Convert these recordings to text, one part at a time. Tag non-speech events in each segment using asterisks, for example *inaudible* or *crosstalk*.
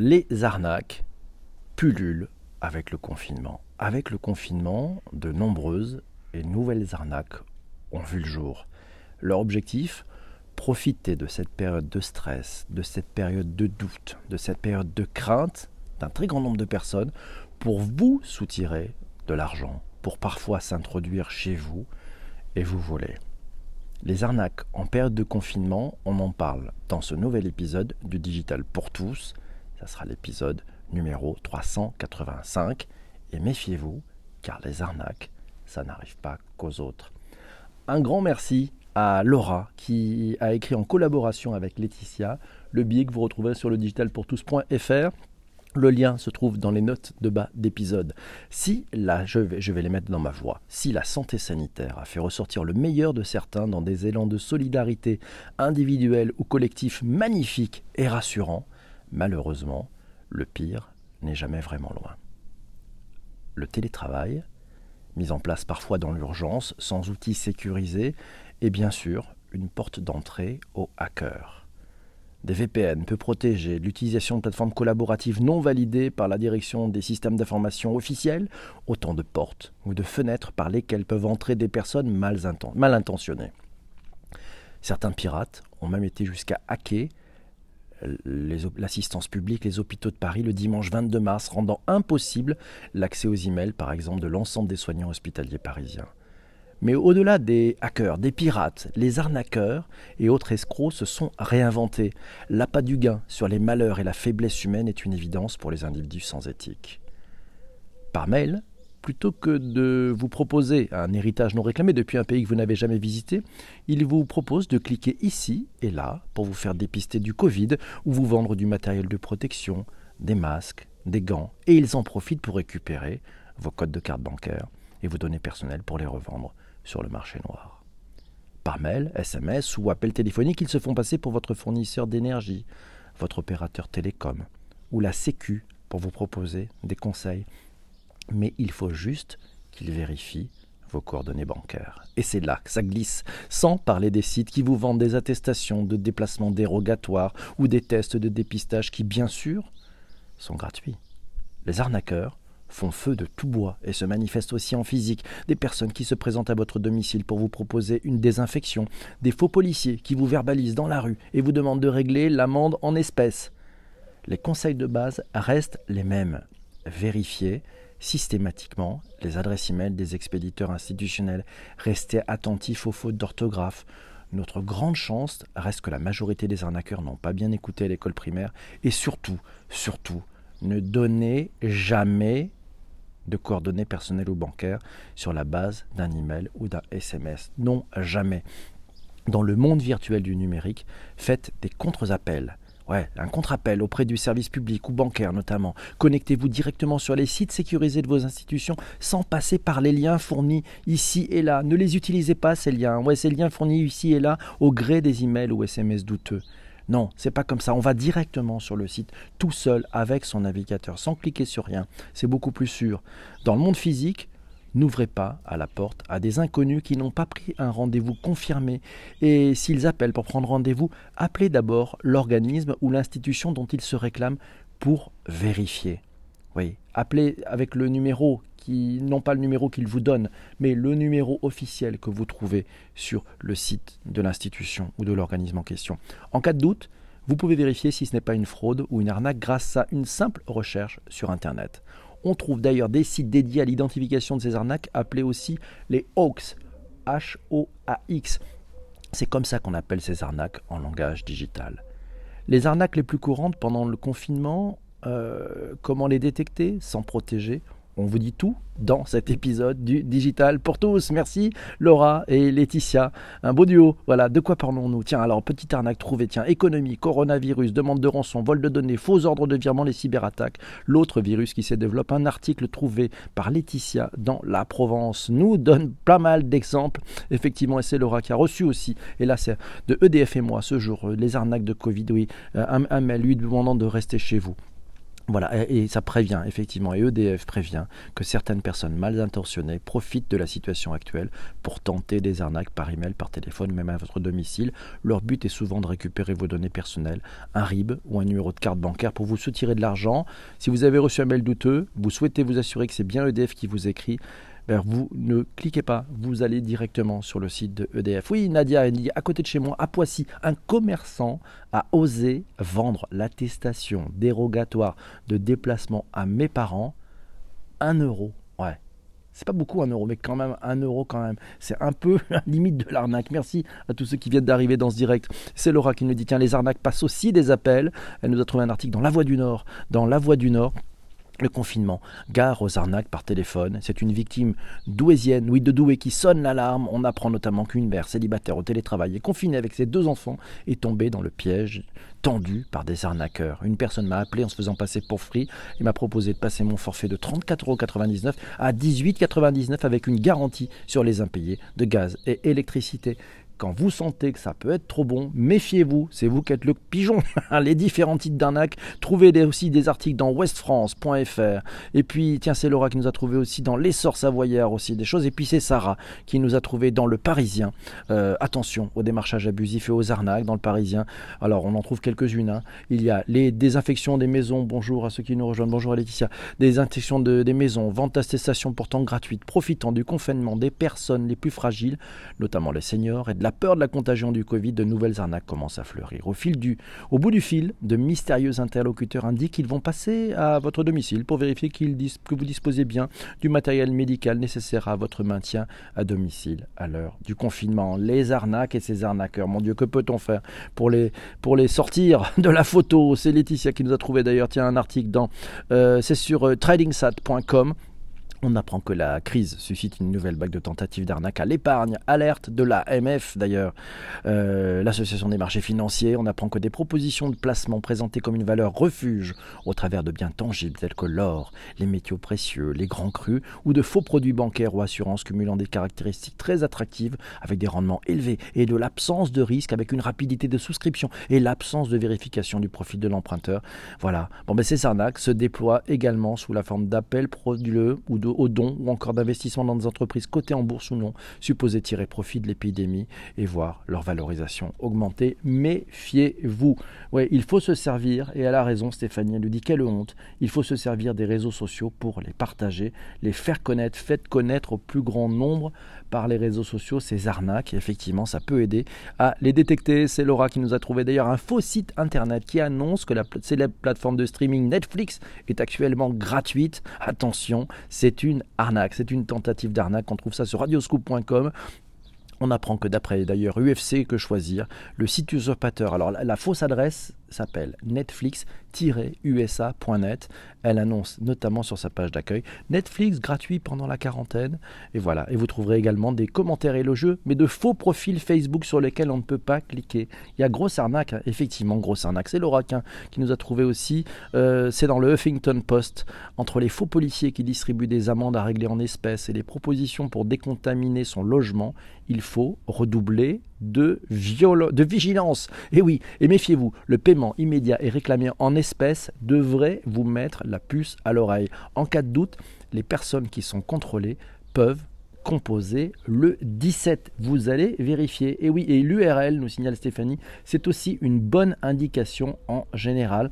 les arnaques pullulent avec le confinement. Avec le confinement, de nombreuses et nouvelles arnaques ont vu le jour. Leur objectif Profiter de cette période de stress, de cette période de doute, de cette période de crainte d'un très grand nombre de personnes pour vous soutirer de l'argent, pour parfois s'introduire chez vous et vous voler. Les arnaques en période de confinement, on en parle dans ce nouvel épisode du Digital pour tous. Ça sera l'épisode numéro 385. Et méfiez-vous, car les arnaques, ça n'arrive pas qu'aux autres. Un grand merci à Laura qui a écrit en collaboration avec Laetitia le billet que vous retrouvez sur le digitalpourtous.fr. Le lien se trouve dans les notes de bas d'épisode. Si vais, je vais les mettre dans ma voix, si la santé sanitaire a fait ressortir le meilleur de certains dans des élans de solidarité individuelle ou collectif magnifiques et rassurants, malheureusement, le pire n'est jamais vraiment loin. Le télétravail, mis en place parfois dans l'urgence, sans outils sécurisés, est bien sûr une porte d'entrée aux hackers. Des VPN peu protégés, l'utilisation de plateformes collaboratives non validées par la direction des systèmes d'information officiels, autant de portes ou de fenêtres par lesquelles peuvent entrer des personnes mal, mal intentionnées. Certains pirates ont même été jusqu'à hacker l'assistance publique, les hôpitaux de Paris le dimanche 22 mars, rendant impossible l'accès aux emails, par exemple, de l'ensemble des soignants hospitaliers parisiens. Mais au-delà des hackers, des pirates, les arnaqueurs et autres escrocs se sont réinventés. L'appât du gain sur les malheurs et la faiblesse humaine est une évidence pour les individus sans éthique. Par mail, plutôt que de vous proposer un héritage non réclamé depuis un pays que vous n'avez jamais visité, il vous propose de cliquer ici et là pour vous faire dépister du Covid ou vous vendre du matériel de protection, des masques, des gants, et ils en profitent pour récupérer vos codes de carte bancaire et vos données personnelles pour les revendre sur le marché noir. Par mail, SMS ou appel téléphonique, ils se font passer pour votre fournisseur d'énergie, votre opérateur télécom ou la Sécu pour vous proposer des conseils mais il faut juste qu'il vérifie vos coordonnées bancaires. Et c'est là que ça glisse, sans parler des sites qui vous vendent des attestations de déplacement dérogatoire ou des tests de dépistage qui, bien sûr, sont gratuits. Les arnaqueurs font feu de tout bois et se manifestent aussi en physique. Des personnes qui se présentent à votre domicile pour vous proposer une désinfection, des faux policiers qui vous verbalisent dans la rue et vous demandent de régler l'amende en espèces. Les conseils de base restent les mêmes. Vérifiez systématiquement les adresses e-mail des expéditeurs institutionnels. Restez attentifs aux fautes d'orthographe. Notre grande chance reste que la majorité des arnaqueurs n'ont pas bien écouté l'école primaire. Et surtout, surtout, ne donnez jamais de coordonnées personnelles ou bancaires sur la base d'un email ou d'un SMS. Non, jamais. Dans le monde virtuel du numérique, faites des contre-appels Ouais, un contre-appel auprès du service public ou bancaire notamment. Connectez-vous directement sur les sites sécurisés de vos institutions sans passer par les liens fournis ici et là. Ne les utilisez pas ces liens. Ouais, ces liens fournis ici et là au gré des emails ou SMS douteux. Non, c'est pas comme ça. On va directement sur le site tout seul avec son navigateur sans cliquer sur rien. C'est beaucoup plus sûr. Dans le monde physique, N'ouvrez pas à la porte à des inconnus qui n'ont pas pris un rendez-vous confirmé. Et s'ils appellent pour prendre rendez-vous, appelez d'abord l'organisme ou l'institution dont ils se réclament pour vérifier. Oui, appelez avec le numéro qui, non pas le numéro qu'ils vous donnent, mais le numéro officiel que vous trouvez sur le site de l'institution ou de l'organisme en question. En cas de doute, vous pouvez vérifier si ce n'est pas une fraude ou une arnaque grâce à une simple recherche sur Internet. On trouve d'ailleurs des sites dédiés à l'identification de ces arnaques, appelés aussi les hoax. H-O-A-X. C'est comme ça qu'on appelle ces arnaques en langage digital. Les arnaques les plus courantes pendant le confinement, euh, comment les détecter sans protéger? On vous dit tout dans cet épisode du Digital pour tous. Merci Laura et Laetitia. Un beau duo. Voilà, de quoi parlons-nous? Tiens, alors, petite arnaque trouvée. Tiens, économie, coronavirus, demande de rançon, vol de données, faux ordres de virement, les cyberattaques. L'autre virus qui se développe, un article trouvé par Laetitia dans la Provence nous donne pas mal d'exemples. Effectivement, et c'est Laura qui a reçu aussi, et là c'est de EDF et moi ce jour, euh, les arnaques de Covid, oui, euh, un, un mail lui demandant de rester chez vous. Voilà, et, ça prévient, effectivement, et EDF prévient que certaines personnes mal intentionnées profitent de la situation actuelle pour tenter des arnaques par email, par téléphone, même à votre domicile. Leur but est souvent de récupérer vos données personnelles, un RIB ou un numéro de carte bancaire pour vous soutirer de l'argent. Si vous avez reçu un mail douteux, vous souhaitez vous assurer que c'est bien EDF qui vous écrit, vous ne cliquez pas, vous allez directement sur le site de EDF. Oui, Nadia, elle dit à côté de chez moi, à Poissy, un commerçant a osé vendre l'attestation dérogatoire de déplacement à mes parents 1 euro. Ouais. C'est pas beaucoup un euro, mais quand même un euro quand même. C'est un peu *laughs* la limite de l'arnaque. Merci à tous ceux qui viennent d'arriver dans ce direct. C'est Laura qui nous dit tiens les arnaques passent aussi des appels. Elle nous a trouvé un article dans La Voix du Nord, dans La Voix du Nord le confinement, gare aux arnaques par téléphone. C'est une victime douésienne, oui de Douai, qui sonne l'alarme. On apprend notamment qu'une mère célibataire au télétravail et confinée avec ses deux enfants est tombée dans le piège tendu par des arnaqueurs. Une personne m'a appelé en se faisant passer pour free et m'a proposé de passer mon forfait de 34,99€ à 18,99€ avec une garantie sur les impayés de gaz et électricité quand vous sentez que ça peut être trop bon, méfiez-vous, c'est vous qui êtes le pigeon. *laughs* les différents titres d'arnaque, trouvez aussi des articles dans westfrance.fr. Et puis, tiens, c'est Laura qui nous a trouvé aussi dans l'essor savoyard aussi des choses. Et puis c'est Sarah qui nous a trouvé dans le Parisien. Euh, attention aux démarchages abusifs et aux arnaques dans le Parisien. Alors, on en trouve quelques-unes. Hein. Il y a les désinfections des maisons. Bonjour à ceux qui nous rejoignent. Bonjour à Laetitia. Désinfections de, des maisons, vente d'attestation pourtant gratuite, profitant du confinement des personnes les plus fragiles, notamment les seniors et de la la peur de la contagion du Covid, de nouvelles arnaques commencent à fleurir. Au, bout du fil, de mystérieux interlocuteurs indiquent qu'ils vont passer à votre domicile pour vérifier que vous disposez bien du matériel médical nécessaire à votre maintien à domicile à l'heure du confinement. Les arnaques et ces arnaqueurs, mon Dieu, que peut-on faire pour les, pour les sortir *laughs* de la photo? C'est Laetitia qui nous a trouvé d'ailleurs tiens, un article dans... Euh, c'est sur euh, tradingsat.com on apprend que la crise suscite une nouvelle vague de tentatives d'arnaque à l'épargne. Alerte de l'AMF d'ailleurs, euh, l'Association des marchés financiers. On apprend que des propositions de placement présentées comme une valeur refuge au travers de biens tangibles tels que l'or, les métaux précieux, les grands crus ou de faux produits bancaires ou assurances cumulant des caractéristiques très attractives avec des rendements élevés et de l'absence de risque avec une rapidité de souscription et l'absence de vérification du profit de l'emprunteur. Voilà. Bon, ben ces arnaques se déploient également sous la forme d'appels frauduleux ou de aux dons ou encore d'investissement dans des entreprises cotées en bourse ou non, supposées tirer profit de l'épidémie et voir leur valorisation augmenter. Méfiez-vous. Ouais, il faut se servir, et elle a raison Stéphanie, elle nous dit quelle honte, il faut se servir des réseaux sociaux pour les partager, les faire connaître, faites connaître au plus grand nombre par les réseaux sociaux ces arnaques. Effectivement, ça peut aider à les détecter. C'est Laura qui nous a trouvé d'ailleurs un faux site internet qui annonce que la célèbre plateforme de streaming Netflix est actuellement gratuite. Attention, c'est une arnaque, c'est une tentative d'arnaque. On trouve ça sur radioscoop.com. On apprend que d'après d'ailleurs UFC que choisir, le site usurpateur, alors la, fausse adresse s'appelle netflix-usa.net. Elle annonce notamment sur sa page d'accueil Netflix gratuit pendant la quarantaine. Et voilà. Et vous trouverez également des commentaires élogieux, mais de faux profils Facebook sur lesquels on ne peut pas cliquer. Il y a grosse arnaque, hein. effectivement, grosse arnaque. C'est Laura qui nous a trouvé aussi. Euh, c'est dans le Huffington Post. Entre les faux policiers qui distribuent des amendes à régler en espèces et les propositions pour décontaminer son logement, il faut redoubler de, vigilance. Et oui, et méfiez-vous, le paiement immédiat et réclamé en espèces devrait vous mettre la puce à l'oreille. En cas de doute, les personnes qui sont contrôlées peuvent composer le 17. Vous allez vérifier. Et oui, et l'URL, nous signale Stéphanie, c'est aussi une bonne indication en général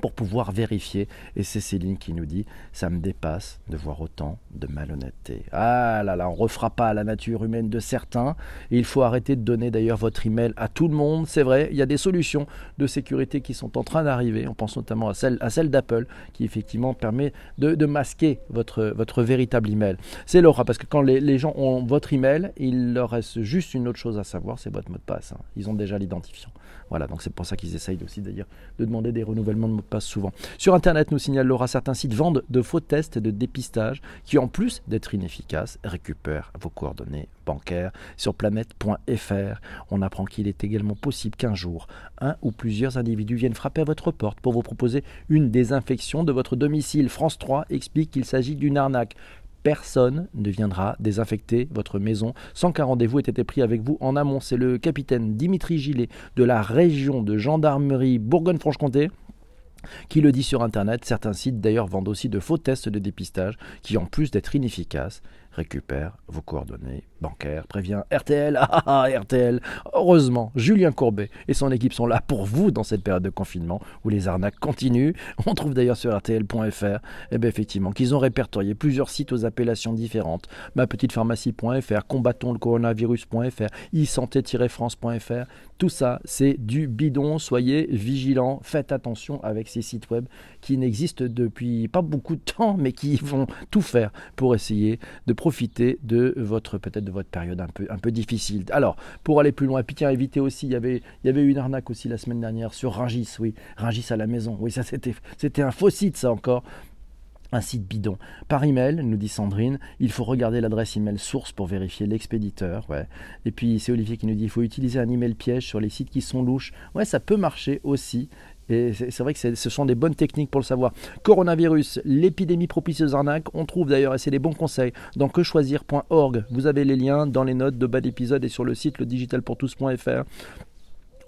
pour pouvoir vérifier. Et c'est Céline qui nous dit Ça me dépasse de voir autant de malhonnêteté. Ah là là, on refera pas la nature humaine de certains. il faut arrêter de donner d'ailleurs votre email à tout le monde. C'est vrai, il y a des solutions de sécurité qui sont en train d'arriver. On pense notamment à celle, à celle d'Apple qui effectivement permet de, masquer votre, votre véritable email. C'est Laura, parce que quand les, gens ont votre email, il leur reste juste une autre chose à savoir c'est votre mot de passe. Hein. Ils ont déjà l'identifiant. Voilà, donc c'est pour ça qu'ils essayent aussi d'ailleurs de demander des renouvellements de passe souvent. Sur Internet, nous signale Laura, certains sites vendent de faux tests de dépistage qui, en plus d'être inefficaces, récupèrent vos coordonnées bancaires. Sur planète.fr, on apprend qu'il est également possible qu'un jour, un ou plusieurs individus viennent frapper à votre porte pour vous proposer une désinfection de votre domicile. France 3 explique qu'il s'agit d'une arnaque personne ne viendra désinfecter votre maison sans qu'un rendez-vous ait été pris avec vous en amont. C'est le capitaine Dimitri Gillet de la région de gendarmerie Bourgogne-Franche-Comté Qui le dit sur Internet, certains sites d'ailleurs vendent aussi de faux tests de dépistage qui, en plus d'être inefficaces, récupère vos coordonnées bancaires, prévient RTL, *laughs* ah, ah, ah RTL. Heureusement, Julien Courbet et son équipe sont là pour vous dans cette période de confinement où les arnaques continuent. On trouve d'ailleurs sur RTL.fr, eh bien effectivement, qu'ils ont répertorié plusieurs sites aux appellations différentes. Ma petite pharmacie.fr, combattons le coronavirus.fr, e-santé-france.fr. Tout ça, c'est du bidon. Soyez vigilants, faites attention avec ces sites web qui n'existent depuis pas beaucoup de temps, mais qui vont tout faire pour essayer de profiter de votre peut-être de votre période un peu, difficile. Alors, pour aller plus loin, puis tiens, éviter aussi, il y avait, avait une arnaque aussi la semaine dernière sur Ringis, oui, Ringis à la maison. Oui, ça c'était, c'était un faux site, ça encore un site bidon. Par email, nous dit Sandrine, il faut regarder l'adresse email source pour vérifier l'expéditeur. Ouais. Et puis c'est Olivier qui nous dit il faut utiliser un email piège sur les sites qui sont louches. Ouais, ça peut marcher aussi. Et c'est vrai que ce sont des bonnes techniques pour le savoir. Coronavirus, l'épidémie propice aux arnaques. On trouve d'ailleurs, et c'est des bons conseils, dans quechoisir.org. Vous avez les liens dans les notes de bas d'épisode et sur le site le digitalpourtous.fr.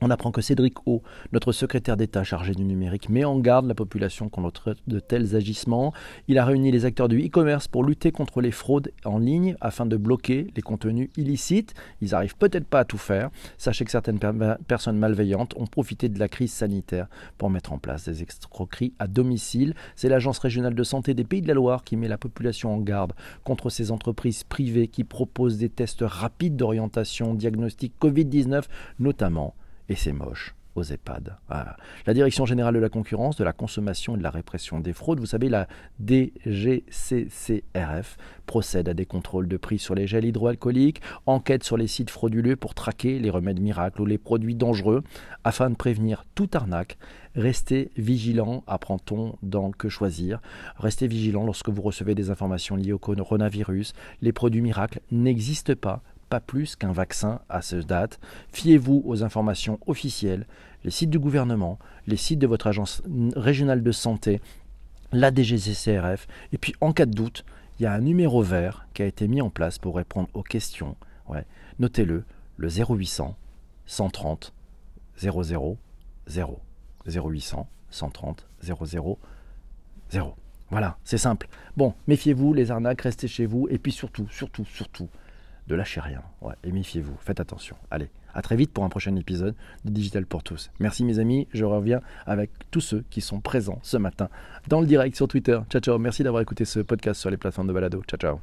On apprend que Cédric O, notre secrétaire d'État chargé du numérique, met en garde la population contre de tels agissements. Il a réuni les acteurs du e-commerce pour lutter contre les fraudes en ligne afin de bloquer les contenus illicites. Ils n'arrivent peut-être pas à tout faire. Sachez que certaines personnes malveillantes ont profité de la crise sanitaire pour mettre en place des escroqueries à domicile. C'est l'Agence régionale de santé des Pays de la Loire qui met la population en garde contre ces entreprises privées qui proposent des tests rapides d'orientation diagnostic Covid-19, notamment et c'est moche aux EHPAD. La Direction générale de la concurrence, de la consommation et de la répression des fraudes, vous savez, la DGCCRF, procède à des contrôles de prix sur les gels hydroalcooliques, enquête sur les sites frauduleux pour traquer les remèdes miracles ou les produits dangereux, afin de prévenir toute arnaque. Restez vigilant, apprend-on dans Que choisir. Restez vigilant lorsque vous recevez des informations liées au coronavirus. Les produits miracles n'existent pas pas plus qu'un vaccin à ce date. Fiez-vous aux informations officielles, les sites du gouvernement, les sites de votre agence régionale de santé, la DGCCRF, et puis en cas de doute, il y a un numéro vert qui a été mis en place pour répondre aux questions. Ouais. Notez-le, le 0800 130 00 0. 0800 130 00 0. Voilà, c'est simple. Bon, méfiez-vous, les arnaques, restez chez vous, et puis surtout, surtout, surtout, ne lâchez rien. Ouais, et méfiez-vous, faites attention. Allez, à très vite pour un prochain épisode de Digital pour tous. Merci mes amis, je reviens avec tous ceux qui sont présents ce matin dans le direct sur Twitter. Ciao ciao, merci d'avoir écouté ce podcast sur les plateformes de balado. Ciao ciao.